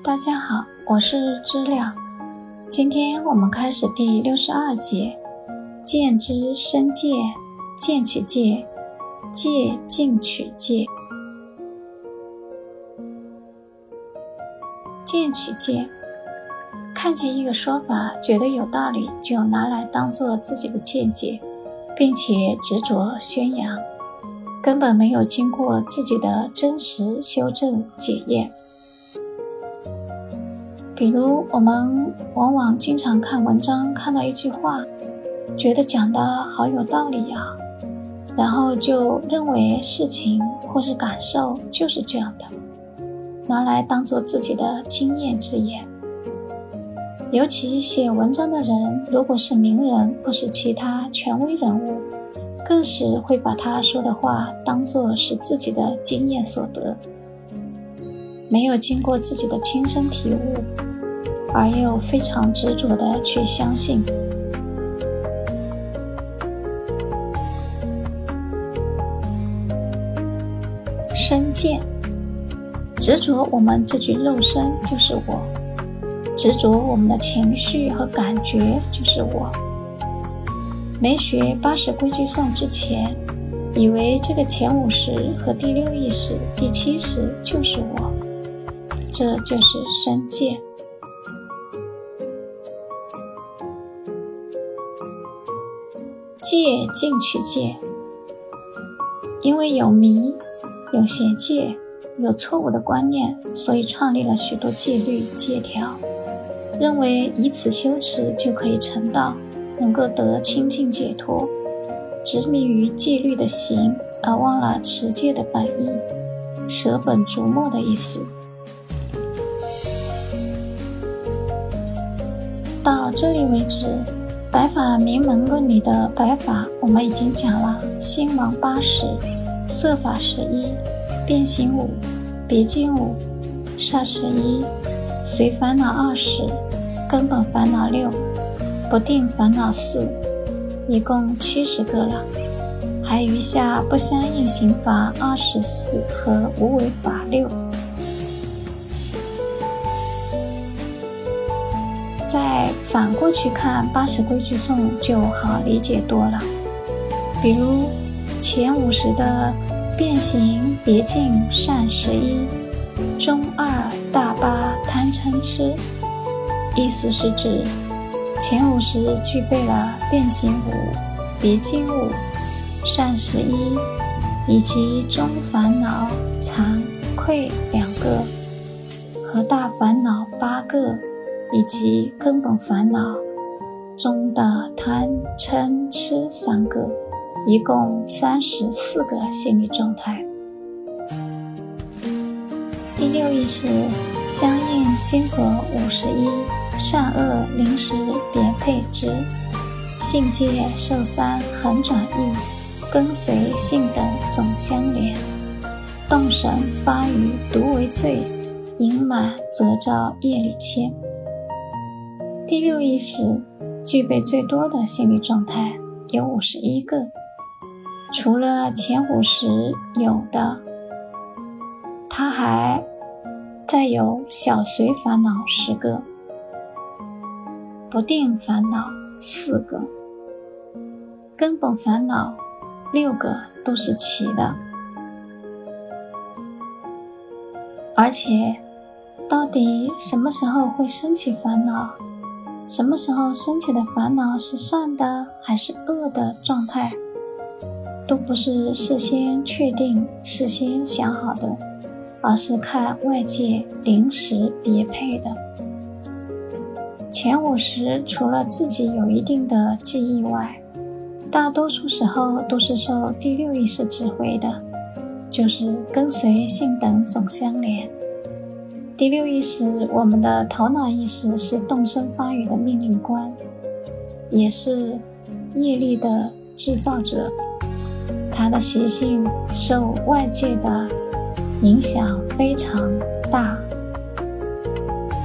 大家好，我是知了。今天我们开始第六十二节：见之生戒，见取戒，戒尽取戒。见取戒，看见一个说法觉得有道理，就拿来当做自己的见解，并且执着宣扬，根本没有经过自己的真实修正检验。比如，我们往往经常看文章，看到一句话，觉得讲的好有道理呀，然后就认为事情或是感受就是这样的，拿来当做自己的经验之言。尤其写文章的人，如果是名人或是其他权威人物，更是会把他说的话当做是自己的经验所得，没有经过自己的亲身体悟。而又非常执着的去相信，身见，执着我们这具肉身就是我，执着我们的情绪和感觉就是我。没学八十规矩颂之前，以为这个前五识和第六意识、第七识就是我，这就是身见。戒尽取戒，因为有迷、有邪戒、有错误的观念，所以创立了许多戒律、戒条，认为以此修持就可以成道，能够得清净解脱。执迷于戒律的行，而忘了持戒的本意，舍本逐末的意思。到这里为止。白法名门论里的白法，我们已经讲了：心王八十，色法十一，变形五，别境五，煞十一，随烦恼二十，根本烦恼六，不定烦恼四，一共七十个了。还余下不相应刑法二十四和无为法六。再反过去看八十规矩颂就好理解多了。比如前五十的变形别境善十一，中二大八贪嗔痴，意思是指前五十具备了变形五、别境五、善十一，以及中烦恼惭愧两个和大烦恼八个。以及根本烦恼中的贪嗔痴三个，一共三十四个心理状态。第六意识相应心所五十一，善恶临时别配之，性界受三恒转易，跟随性等总相连，动神发于独为罪，盈满则照业力牵。第六意识具备最多的心理状态有五十一个，除了前五十有的，它还再有小随烦恼十个，不定烦恼四个，根本烦恼六个都是齐的，而且到底什么时候会升起烦恼？什么时候升起的烦恼是善的还是恶的状态，都不是事先确定、事先想好的，而是看外界临时别配的。前五十除了自己有一定的记忆外，大多数时候都是受第六意识指挥的，就是跟随性等总相连。第六意识，我们的头脑意识是动身发语的命令官，也是业力的制造者。它的习性受外界的影响非常大，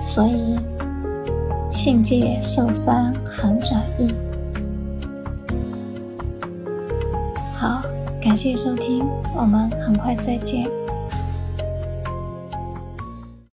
所以性界受三很转意。好，感谢收听，我们很快再见。